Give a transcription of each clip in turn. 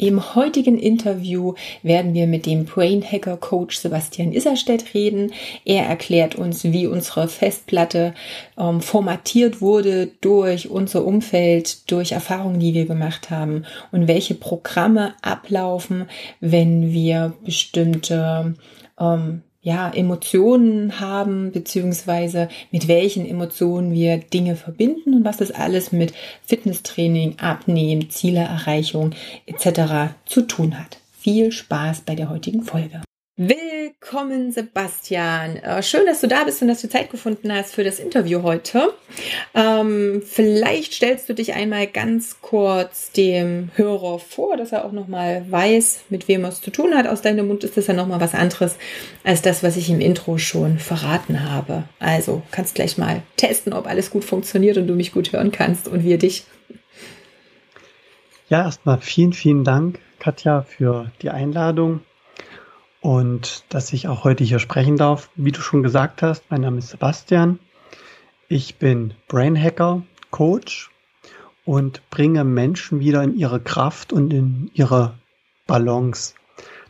Im heutigen Interview werden wir mit dem Brain Hacker Coach Sebastian Isserstedt reden. Er erklärt uns, wie unsere Festplatte ähm, formatiert wurde durch unser Umfeld, durch Erfahrungen, die wir gemacht haben und welche Programme ablaufen, wenn wir bestimmte ähm, ja, Emotionen haben, beziehungsweise mit welchen Emotionen wir Dinge verbinden und was das alles mit Fitnesstraining, Abnehmen, Zielererreichung etc. zu tun hat. Viel Spaß bei der heutigen Folge. Willkommen, Sebastian. Äh, schön, dass du da bist und dass du Zeit gefunden hast für das Interview heute. Ähm, vielleicht stellst du dich einmal ganz kurz dem Hörer vor, dass er auch nochmal weiß, mit wem er es zu tun hat. Aus deinem Mund ist das ja nochmal was anderes als das, was ich im Intro schon verraten habe. Also kannst gleich mal testen, ob alles gut funktioniert und du mich gut hören kannst und wir dich. Ja, erstmal vielen, vielen Dank, Katja, für die Einladung und dass ich auch heute hier sprechen darf. Wie du schon gesagt hast, mein Name ist Sebastian. Ich bin Brain Hacker, Coach und bringe Menschen wieder in ihre Kraft und in ihre Balance.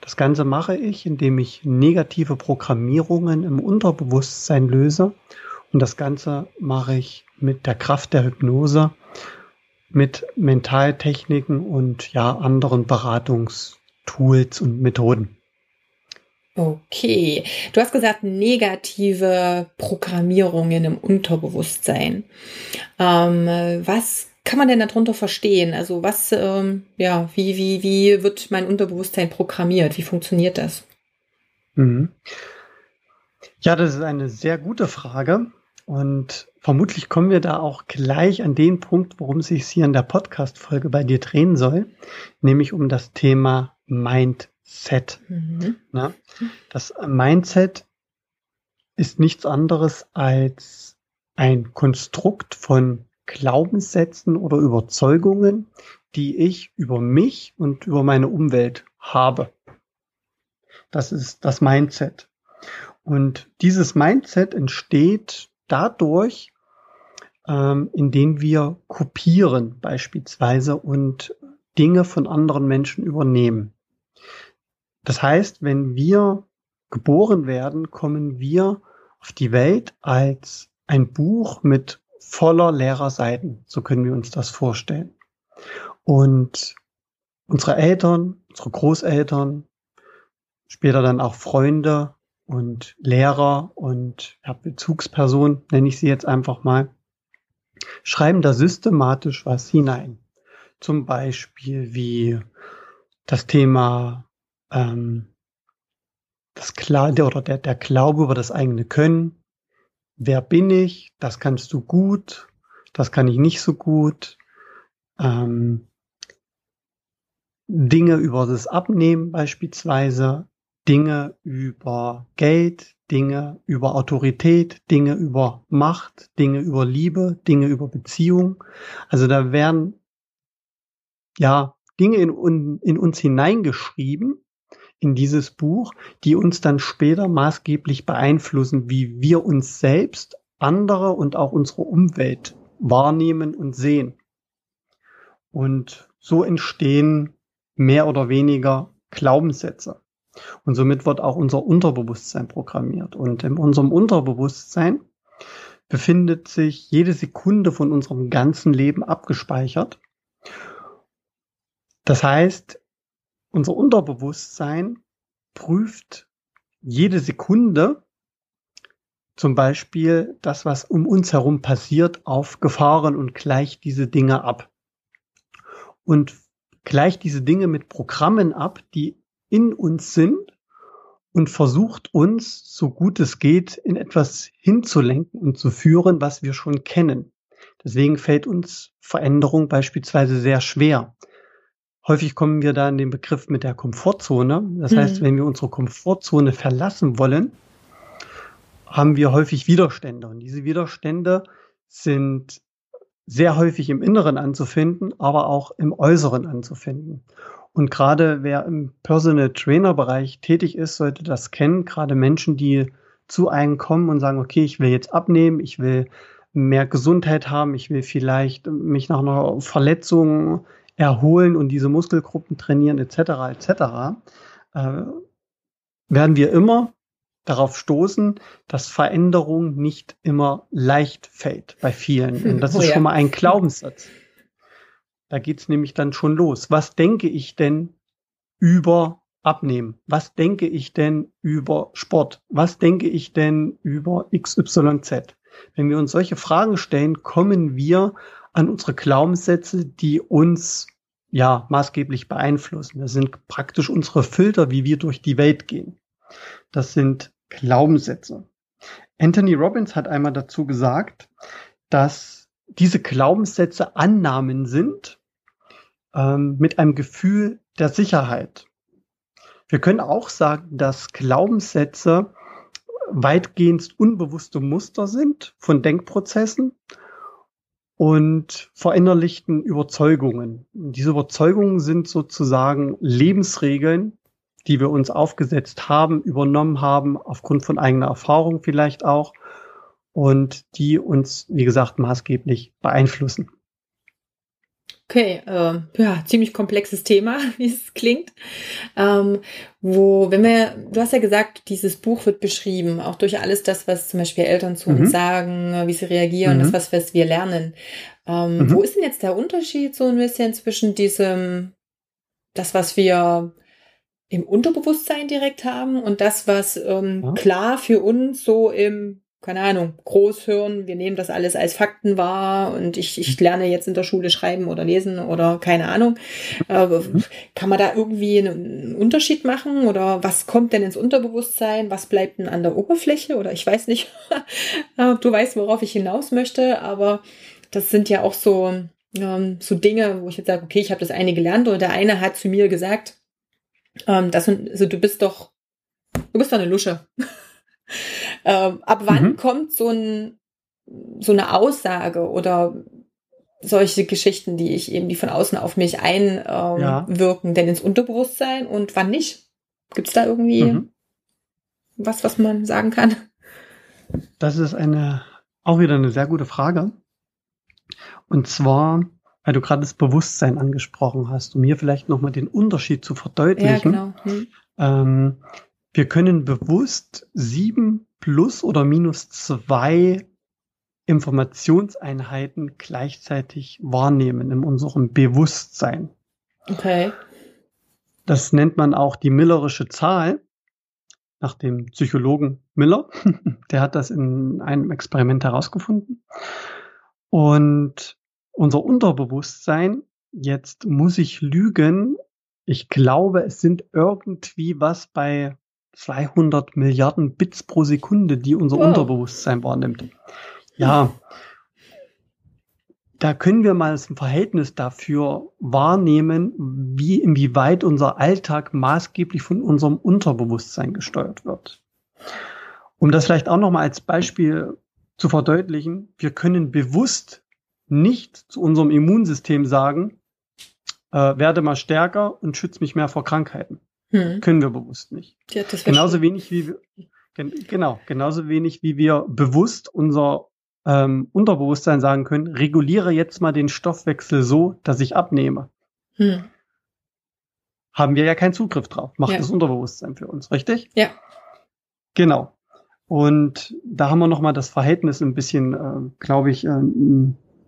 Das Ganze mache ich, indem ich negative Programmierungen im Unterbewusstsein löse. Und das Ganze mache ich mit der Kraft der Hypnose, mit Mentaltechniken und ja, anderen Beratungstools und Methoden. Okay, du hast gesagt negative Programmierungen im Unterbewusstsein. Ähm, was kann man denn darunter verstehen? Also was, ähm, ja, wie, wie, wie wird mein Unterbewusstsein programmiert? Wie funktioniert das? Mhm. Ja, das ist eine sehr gute Frage. Und vermutlich kommen wir da auch gleich an den Punkt, worum es sich hier in der Podcast-Folge bei dir drehen soll, nämlich um das Thema Mind Set. Mhm. Na, das Mindset ist nichts anderes als ein Konstrukt von Glaubenssätzen oder Überzeugungen, die ich über mich und über meine Umwelt habe. Das ist das Mindset. Und dieses Mindset entsteht dadurch, ähm, indem wir kopieren beispielsweise und Dinge von anderen Menschen übernehmen. Das heißt, wenn wir geboren werden, kommen wir auf die Welt als ein Buch mit voller leerer Seiten. So können wir uns das vorstellen. Und unsere Eltern, unsere Großeltern, später dann auch Freunde und Lehrer und ja, Bezugspersonen, nenne ich sie jetzt einfach mal, schreiben da systematisch was hinein. Zum Beispiel wie das Thema ähm, das Klar oder der, der Glaube über das eigene Können. Wer bin ich? Das kannst du gut, das kann ich nicht so gut. Ähm, Dinge über das Abnehmen beispielsweise, Dinge über Geld, Dinge über Autorität, Dinge über Macht, Dinge über Liebe, Dinge über Beziehung. Also da werden ja Dinge in, in uns hineingeschrieben, in dieses Buch, die uns dann später maßgeblich beeinflussen, wie wir uns selbst, andere und auch unsere Umwelt wahrnehmen und sehen. Und so entstehen mehr oder weniger Glaubenssätze. Und somit wird auch unser Unterbewusstsein programmiert. Und in unserem Unterbewusstsein befindet sich jede Sekunde von unserem ganzen Leben abgespeichert. Das heißt, unser Unterbewusstsein prüft jede Sekunde zum Beispiel das, was um uns herum passiert, auf Gefahren und gleicht diese Dinge ab. Und gleicht diese Dinge mit Programmen ab, die in uns sind und versucht uns, so gut es geht, in etwas hinzulenken und zu führen, was wir schon kennen. Deswegen fällt uns Veränderung beispielsweise sehr schwer. Häufig kommen wir da in den Begriff mit der Komfortzone. Das mhm. heißt, wenn wir unsere Komfortzone verlassen wollen, haben wir häufig Widerstände. Und diese Widerstände sind sehr häufig im Inneren anzufinden, aber auch im Äußeren anzufinden. Und gerade wer im Personal Trainer Bereich tätig ist, sollte das kennen. Gerade Menschen, die zu einem kommen und sagen, okay, ich will jetzt abnehmen, ich will mehr Gesundheit haben, ich will vielleicht mich nach einer Verletzung erholen und diese Muskelgruppen trainieren, etc., etc., äh, werden wir immer darauf stoßen, dass Veränderung nicht immer leicht fällt bei vielen. Und das oh, ist ja. schon mal ein Glaubenssatz. Da geht's nämlich dann schon los. Was denke ich denn über Abnehmen? Was denke ich denn über Sport? Was denke ich denn über XYZ? Wenn wir uns solche Fragen stellen, kommen wir an unsere Glaubenssätze, die uns ja maßgeblich beeinflussen. Das sind praktisch unsere Filter, wie wir durch die Welt gehen. Das sind Glaubenssätze. Anthony Robbins hat einmal dazu gesagt, dass diese Glaubenssätze Annahmen sind ähm, mit einem Gefühl der Sicherheit. Wir können auch sagen, dass Glaubenssätze weitgehend unbewusste Muster sind von Denkprozessen und verinnerlichten Überzeugungen. Diese Überzeugungen sind sozusagen Lebensregeln, die wir uns aufgesetzt haben, übernommen haben, aufgrund von eigener Erfahrung vielleicht auch, und die uns, wie gesagt, maßgeblich beeinflussen. Okay, äh, ja, ziemlich komplexes Thema, wie es klingt. Ähm, wo, wenn wir, du hast ja gesagt, dieses Buch wird beschrieben, auch durch alles das, was zum Beispiel Eltern zu mhm. uns sagen, wie sie reagieren, mhm. das, was, wir lernen. Ähm, mhm. Wo ist denn jetzt der Unterschied so ein bisschen zwischen diesem, das, was wir im Unterbewusstsein direkt haben und das, was ähm, ja. klar für uns so im, keine Ahnung, Großhirn, wir nehmen das alles als Fakten wahr und ich, ich lerne jetzt in der Schule schreiben oder lesen oder keine Ahnung. Äh, kann man da irgendwie einen Unterschied machen oder was kommt denn ins Unterbewusstsein? Was bleibt denn an der Oberfläche? Oder ich weiß nicht, ob du weißt, worauf ich hinaus möchte, aber das sind ja auch so, ähm, so Dinge, wo ich jetzt sage, okay, ich habe das eine gelernt oder der eine hat zu mir gesagt, ähm, das, also du bist doch, du bist doch eine Lusche. ähm, ab wann mhm. kommt so ein, so eine Aussage oder solche Geschichten, die ich eben, die von außen auf mich einwirken, ähm, ja. denn ins Unterbewusstsein und wann nicht? Gibt es da irgendwie mhm. was, was man sagen kann? Das ist eine, auch wieder eine sehr gute Frage. Und zwar weil du gerade das Bewusstsein angesprochen hast, um hier vielleicht nochmal den Unterschied zu verdeutlichen. Ja, genau. Hm. Ähm, wir können bewusst sieben plus oder minus zwei Informationseinheiten gleichzeitig wahrnehmen in unserem Bewusstsein. Okay. Das nennt man auch die Millerische Zahl nach dem Psychologen Miller. Der hat das in einem Experiment herausgefunden. Und unser Unterbewusstsein, jetzt muss ich lügen, ich glaube, es sind irgendwie was bei 200 Milliarden Bits pro Sekunde, die unser wow. Unterbewusstsein wahrnimmt. Ja, da können wir mal ein Verhältnis dafür wahrnehmen, wie inwieweit unser Alltag maßgeblich von unserem Unterbewusstsein gesteuert wird. Um das vielleicht auch nochmal als Beispiel zu verdeutlichen, wir können bewusst nicht zu unserem Immunsystem sagen, äh, werde mal stärker und schütze mich mehr vor Krankheiten. Hm. Können wir bewusst nicht. Ja, genauso wenig wie wir, genau, genauso wenig wie wir bewusst unser ähm, Unterbewusstsein sagen können, reguliere jetzt mal den Stoffwechsel so, dass ich abnehme. Hm. Haben wir ja keinen Zugriff drauf. Macht ja. das Unterbewusstsein für uns, richtig? Ja. Genau. Und da haben wir nochmal das Verhältnis ein bisschen, äh, glaube ich, äh,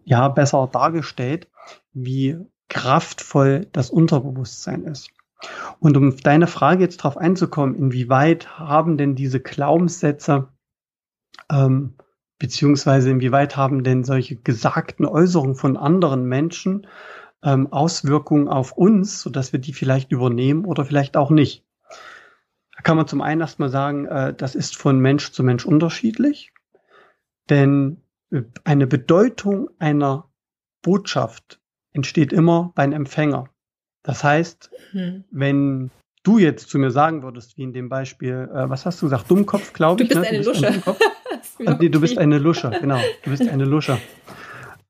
ja besser dargestellt, wie kraftvoll das Unterbewusstsein ist. Und um deine Frage jetzt darauf einzukommen, inwieweit haben denn diese Glaubenssätze, ähm, beziehungsweise inwieweit haben denn solche gesagten Äußerungen von anderen Menschen ähm, Auswirkungen auf uns, sodass wir die vielleicht übernehmen oder vielleicht auch nicht? Da kann man zum einen erstmal sagen, äh, das ist von Mensch zu Mensch unterschiedlich, denn eine Bedeutung einer Botschaft entsteht immer beim Empfänger. Das heißt, hm. wenn du jetzt zu mir sagen würdest, wie in dem Beispiel, äh, was hast du gesagt, Dummkopf, glaube ich. Du bist ne? eine du bist Lusche. Ein äh, nee, du bist eine Lusche, genau. Du bist eine Lusche.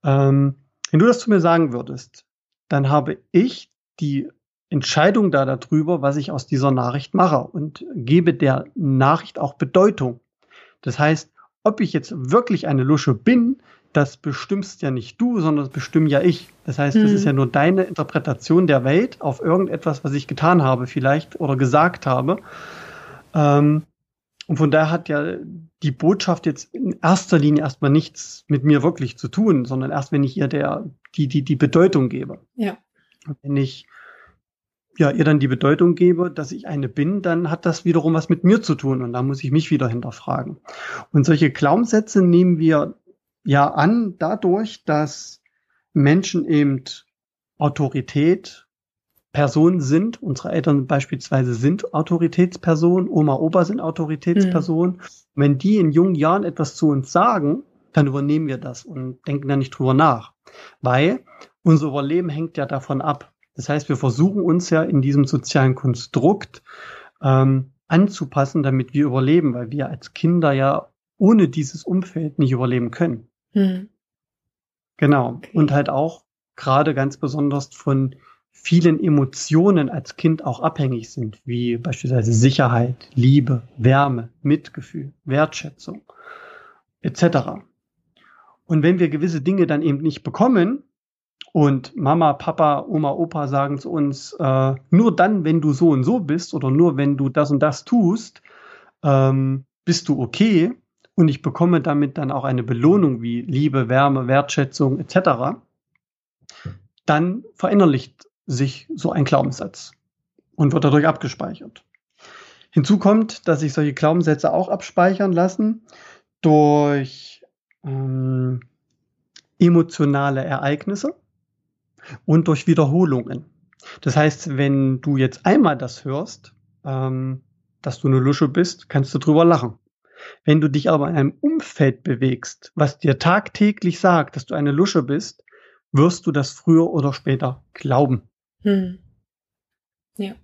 Ähm, Wenn du das zu mir sagen würdest, dann habe ich die Entscheidung da darüber, was ich aus dieser Nachricht mache und gebe der Nachricht auch Bedeutung. Das heißt, ob ich jetzt wirklich eine Lusche bin, das bestimmst ja nicht du, sondern das bestimme ja ich. Das heißt, mhm. das ist hm. ja nur deine Interpretation der Welt auf irgendetwas, was ich getan habe vielleicht oder gesagt habe. Ähm, und von daher hat ja die Botschaft jetzt in erster Linie erstmal nichts mit mir wirklich zu tun, sondern erst, wenn ich ihr der, die, die, die Bedeutung gebe. Ja. Wenn ich ja, ihr dann die Bedeutung gebe, dass ich eine bin, dann hat das wiederum was mit mir zu tun und da muss ich mich wieder hinterfragen. Und solche Glaubenssätze nehmen wir ja an dadurch, dass Menschen eben Autorität, Personen sind. Unsere Eltern beispielsweise sind Autoritätspersonen, Oma, Opa sind Autoritätspersonen. Mhm. Wenn die in jungen Jahren etwas zu uns sagen, dann übernehmen wir das und denken da nicht drüber nach. Weil unser Überleben hängt ja davon ab. Das heißt, wir versuchen uns ja in diesem sozialen Konstrukt ähm, anzupassen, damit wir überleben, weil wir als Kinder ja ohne dieses Umfeld nicht überleben können. Hm. Genau. Okay. Und halt auch gerade ganz besonders von vielen Emotionen als Kind auch abhängig sind, wie beispielsweise Sicherheit, Liebe, Wärme, Mitgefühl, Wertschätzung etc. Und wenn wir gewisse Dinge dann eben nicht bekommen, und Mama, Papa, Oma, Opa sagen zu uns, äh, nur dann, wenn du so und so bist oder nur wenn du das und das tust, ähm, bist du okay. Und ich bekomme damit dann auch eine Belohnung wie Liebe, Wärme, Wertschätzung etc. Dann verinnerlicht sich so ein Glaubenssatz und wird dadurch abgespeichert. Hinzu kommt, dass sich solche Glaubenssätze auch abspeichern lassen durch ähm, emotionale Ereignisse und durch Wiederholungen. Das heißt, wenn du jetzt einmal das hörst, ähm, dass du eine Lusche bist, kannst du drüber lachen. Wenn du dich aber in einem Umfeld bewegst, was dir tagtäglich sagt, dass du eine Lusche bist, wirst du das früher oder später glauben. Hm. Ja.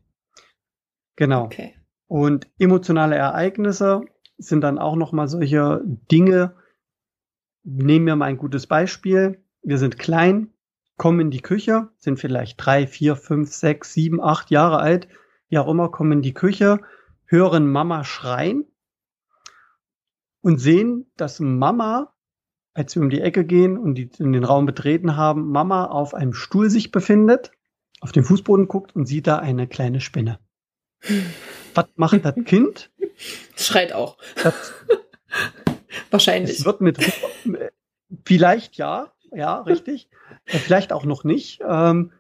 Genau. Okay. Und emotionale Ereignisse sind dann auch noch mal solche Dinge. Nehmen wir mal ein gutes Beispiel. Wir sind klein, kommen in die Küche, sind vielleicht drei, vier, fünf, sechs, sieben, acht Jahre alt, wie auch immer, kommen in die Küche, hören Mama schreien und sehen, dass Mama, als wir um die Ecke gehen und die in den Raum betreten haben, Mama auf einem Stuhl sich befindet, auf den Fußboden guckt und sieht da eine kleine Spinne. Was macht das Kind? Schreit auch. Das, Wahrscheinlich. Es wird mit, vielleicht ja, ja, richtig. Äh, vielleicht auch noch nicht. Ähm,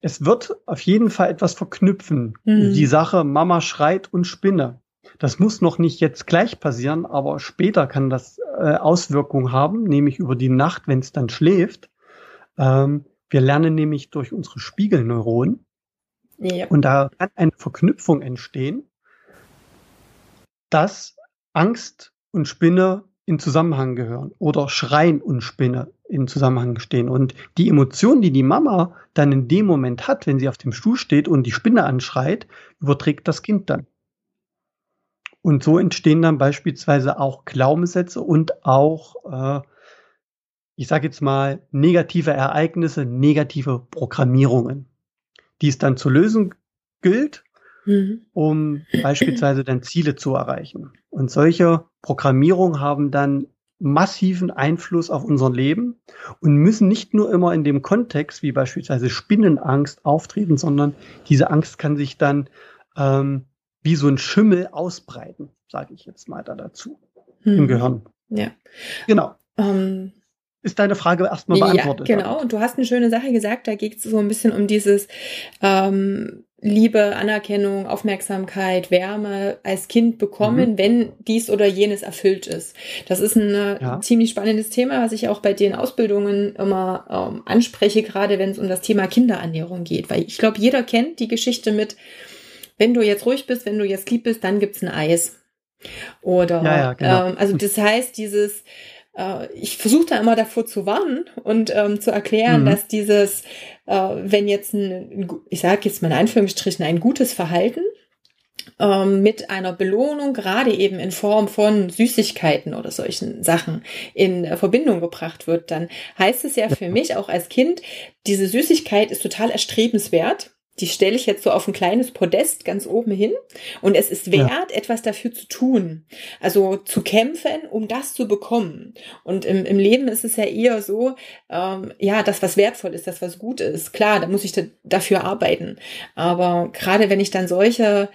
es wird auf jeden Fall etwas verknüpfen. Mhm. Die Sache Mama schreit und Spinne. Das muss noch nicht jetzt gleich passieren, aber später kann das äh, Auswirkungen haben, nämlich über die Nacht, wenn es dann schläft. Ähm, wir lernen nämlich durch unsere Spiegelneuronen. Ja. Und da kann eine Verknüpfung entstehen, dass Angst und Spinne in Zusammenhang gehören oder Schreien und Spinne in Zusammenhang stehen. Und die Emotion, die die Mama dann in dem Moment hat, wenn sie auf dem Stuhl steht und die Spinne anschreit, überträgt das Kind dann. Und so entstehen dann beispielsweise auch Glaubenssätze und auch, äh, ich sage jetzt mal, negative Ereignisse, negative Programmierungen, die es dann zu lösen gilt mhm. um beispielsweise dann Ziele zu erreichen. Und solche Programmierungen haben dann massiven Einfluss auf unser Leben und müssen nicht nur immer in dem Kontext wie beispielsweise Spinnenangst auftreten, sondern diese Angst kann sich dann ähm, wie so ein Schimmel ausbreiten, sage ich jetzt mal da dazu, hm. im Gehirn. Ja. Genau. Ähm, ist deine Frage erstmal beantwortet. Ja, genau. Und du hast eine schöne Sache gesagt, da geht es so ein bisschen um dieses ähm, Liebe, Anerkennung, Aufmerksamkeit, Wärme als Kind bekommen, mhm. wenn dies oder jenes erfüllt ist. Das ist ein ja. ziemlich spannendes Thema, was ich auch bei den Ausbildungen immer ähm, anspreche, gerade wenn es um das Thema Kinderernährung geht. Weil ich glaube, jeder kennt die Geschichte mit, wenn du jetzt ruhig bist, wenn du jetzt lieb bist, dann gibt's ein Eis. Oder ja, ja, genau. ähm, also das heißt, dieses äh, ich versuche da immer davor zu warnen und ähm, zu erklären, mhm. dass dieses, äh, wenn jetzt ein, ich sage jetzt mal in Anführungsstrichen, ein gutes Verhalten ähm, mit einer Belohnung, gerade eben in Form von Süßigkeiten oder solchen Sachen, in äh, Verbindung gebracht wird, dann heißt es ja für mich auch als Kind, diese Süßigkeit ist total erstrebenswert die stelle ich jetzt so auf ein kleines Podest ganz oben hin und es ist wert, ja. etwas dafür zu tun. Also zu kämpfen, um das zu bekommen. Und im, im Leben ist es ja eher so, ähm, ja, das, was wertvoll ist, das, was gut ist. Klar, da muss ich da, dafür arbeiten. Aber gerade wenn ich dann solche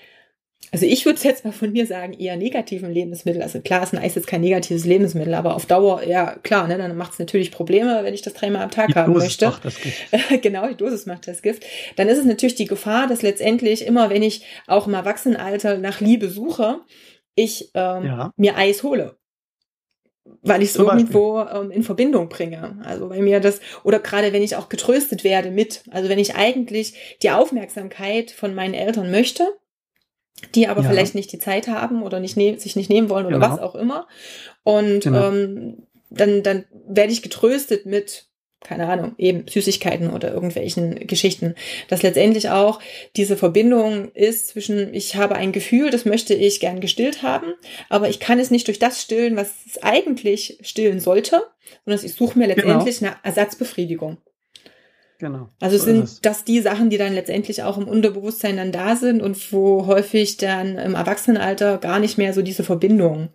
also ich würde jetzt mal von mir sagen, eher negativen Lebensmittel. Also klar ist ein Eis jetzt kein negatives Lebensmittel, aber auf Dauer, ja klar, ne, dann macht es natürlich Probleme, wenn ich das dreimal am Tag die haben Dosis möchte. Macht das Gift. genau, die Dosis macht das Gift. Dann ist es natürlich die Gefahr, dass letztendlich immer, wenn ich auch im Erwachsenenalter nach Liebe suche, ich ähm, ja. mir Eis hole weil ich es irgendwo ähm, in Verbindung bringe. Also bei mir das, oder gerade wenn ich auch getröstet werde mit, also wenn ich eigentlich die Aufmerksamkeit von meinen Eltern möchte, die aber ja. vielleicht nicht die Zeit haben oder nicht ne sich nicht nehmen wollen oder genau. was auch immer. Und genau. ähm, dann, dann werde ich getröstet mit, keine Ahnung, eben Süßigkeiten oder irgendwelchen Geschichten. Dass letztendlich auch diese Verbindung ist zwischen, ich habe ein Gefühl, das möchte ich gern gestillt haben, aber ich kann es nicht durch das stillen, was es eigentlich stillen sollte, sondern ich suche mir genau. letztendlich genau. eine Ersatzbefriedigung. Genau. Also so sind das die Sachen, die dann letztendlich auch im Unterbewusstsein dann da sind und wo häufig dann im Erwachsenenalter gar nicht mehr so diese Verbindung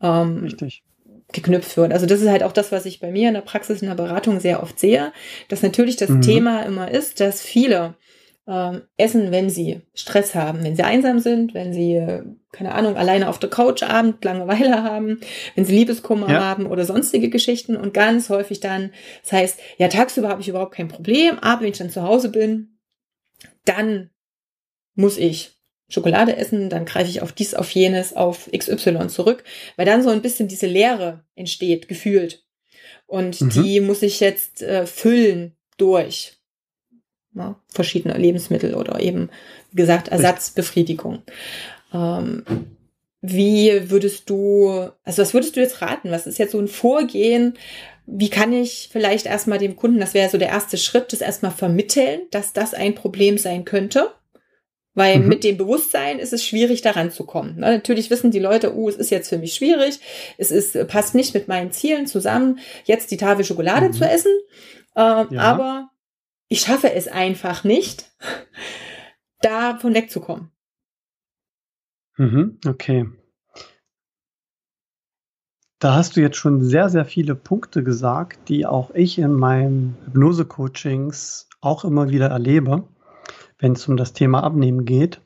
ähm, Richtig. geknüpft wird. Also das ist halt auch das, was ich bei mir in der Praxis, in der Beratung sehr oft sehe, dass natürlich das mhm. Thema immer ist, dass viele ähm, essen, wenn sie Stress haben, wenn sie einsam sind, wenn sie, äh, keine Ahnung, alleine auf der Couch abend Langeweile haben, wenn sie Liebeskummer ja. haben oder sonstige Geschichten und ganz häufig dann, das heißt, ja, tagsüber habe ich überhaupt kein Problem, aber wenn ich dann zu Hause bin, dann muss ich Schokolade essen, dann greife ich auf dies, auf jenes, auf XY zurück, weil dann so ein bisschen diese Leere entsteht, gefühlt. Und mhm. die muss ich jetzt äh, füllen durch ne, verschiedene Lebensmittel oder eben, wie gesagt, Ersatzbefriedigung. Ähm, wie würdest du, also was würdest du jetzt raten? Was ist jetzt so ein Vorgehen? Wie kann ich vielleicht erstmal dem Kunden, das wäre so der erste Schritt, das erstmal vermitteln, dass das ein Problem sein könnte? Weil mhm. mit dem Bewusstsein ist es schwierig, daran zu kommen. Na, natürlich wissen die Leute, oh, es ist jetzt für mich schwierig, es ist, passt nicht mit meinen Zielen zusammen, jetzt die Tafel Schokolade mhm. zu essen. Äh, ja. Aber ich schaffe es einfach nicht, davon wegzukommen. Mhm, okay. Da hast du jetzt schon sehr, sehr viele Punkte gesagt, die auch ich in meinen Hypnose-Coachings auch immer wieder erlebe, wenn es um das Thema Abnehmen geht.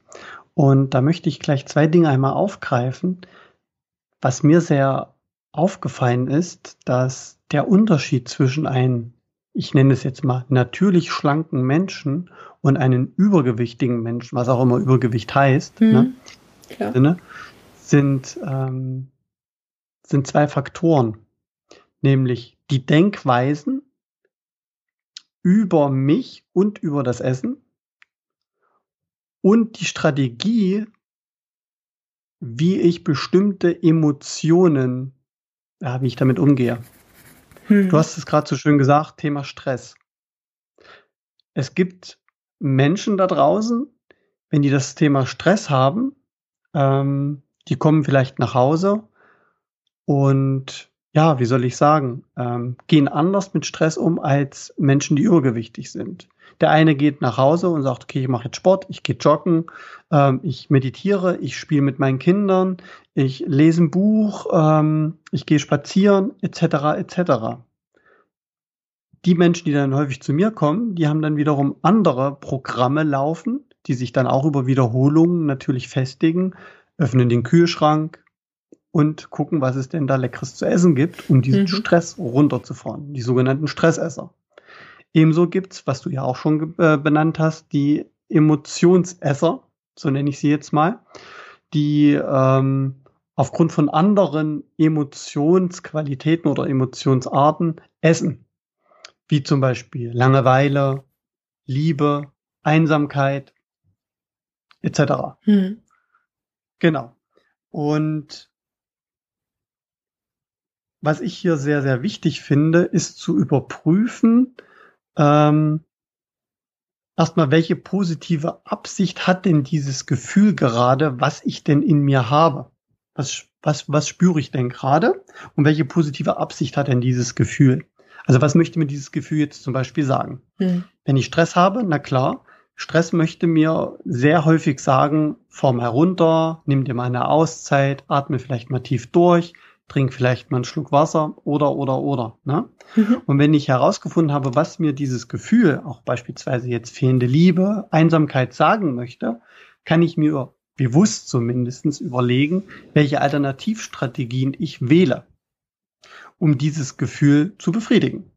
Und da möchte ich gleich zwei Dinge einmal aufgreifen. Was mir sehr aufgefallen ist, dass der Unterschied zwischen einem ich nenne es jetzt mal, natürlich schlanken Menschen und einen übergewichtigen Menschen, was auch immer Übergewicht heißt, mhm. ne, Sinne, sind, ähm, sind zwei Faktoren, nämlich die Denkweisen über mich und über das Essen und die Strategie, wie ich bestimmte Emotionen, ja, wie ich damit umgehe. Hm. Du hast es gerade so schön gesagt, Thema Stress. Es gibt Menschen da draußen, wenn die das Thema Stress haben, ähm, die kommen vielleicht nach Hause und ja, wie soll ich sagen, ähm, gehen anders mit Stress um als Menschen, die übergewichtig sind. Der eine geht nach Hause und sagt, okay, ich mache jetzt Sport, ich gehe joggen, ähm, ich meditiere, ich spiele mit meinen Kindern, ich lese ein Buch, ähm, ich gehe spazieren, etc., etc. Die Menschen, die dann häufig zu mir kommen, die haben dann wiederum andere Programme laufen, die sich dann auch über Wiederholungen natürlich festigen, öffnen den Kühlschrank und gucken, was es denn da Leckeres zu essen gibt, um diesen mhm. Stress runterzufahren, die sogenannten Stressesser. Ebenso gibt's, was du ja auch schon äh, benannt hast, die Emotionsesser, so nenne ich sie jetzt mal, die ähm, aufgrund von anderen Emotionsqualitäten oder Emotionsarten essen. Wie zum Beispiel Langeweile, Liebe, Einsamkeit, etc. Hm. Genau. Und was ich hier sehr, sehr wichtig finde, ist zu überprüfen, ähm, erstmal, welche positive Absicht hat denn dieses Gefühl gerade, was ich denn in mir habe? Was, was, was spüre ich denn gerade? Und welche positive Absicht hat denn dieses Gefühl? Also was möchte mir dieses Gefühl jetzt zum Beispiel sagen? Hm. Wenn ich Stress habe, na klar, Stress möchte mir sehr häufig sagen, fahr mal runter, nimm dir mal eine Auszeit, atme vielleicht mal tief durch, trink vielleicht mal einen Schluck Wasser oder, oder, oder. Ne? Mhm. Und wenn ich herausgefunden habe, was mir dieses Gefühl, auch beispielsweise jetzt fehlende Liebe, Einsamkeit sagen möchte, kann ich mir bewusst zumindestens überlegen, welche Alternativstrategien ich wähle, um dieses Gefühl zu befriedigen.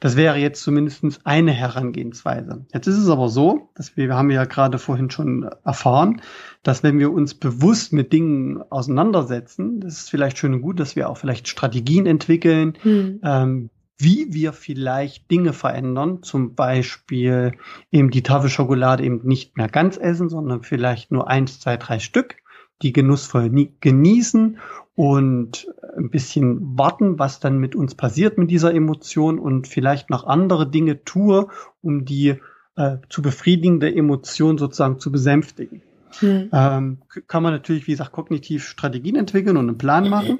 Das wäre jetzt zumindest eine Herangehensweise. Jetzt ist es aber so, dass wir, wir haben ja gerade vorhin schon erfahren, dass wenn wir uns bewusst mit Dingen auseinandersetzen, das ist vielleicht schön und gut, dass wir auch vielleicht Strategien entwickeln, hm. ähm, wie wir vielleicht Dinge verändern, zum Beispiel eben die Tafelschokolade eben nicht mehr ganz essen, sondern vielleicht nur eins, zwei, drei Stück, die genussvoll genießen und ein bisschen warten, was dann mit uns passiert mit dieser Emotion und vielleicht noch andere Dinge tue, um die äh, zu befriedigende Emotion sozusagen zu besänftigen. Hm. Ähm, kann man natürlich, wie gesagt, kognitiv Strategien entwickeln und einen Plan machen.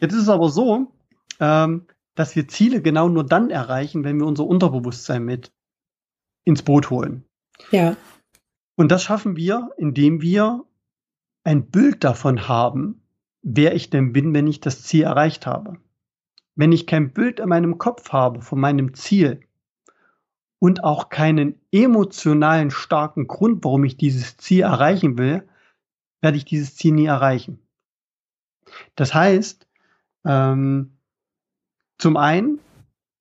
Jetzt ist es aber so, ähm, dass wir Ziele genau nur dann erreichen, wenn wir unser Unterbewusstsein mit ins Boot holen. Ja. Und das schaffen wir, indem wir ein Bild davon haben, wer ich denn bin, wenn ich das Ziel erreicht habe. Wenn ich kein Bild in meinem Kopf habe von meinem Ziel und auch keinen emotionalen starken Grund, warum ich dieses Ziel erreichen will, werde ich dieses Ziel nie erreichen. Das heißt, ähm, zum einen,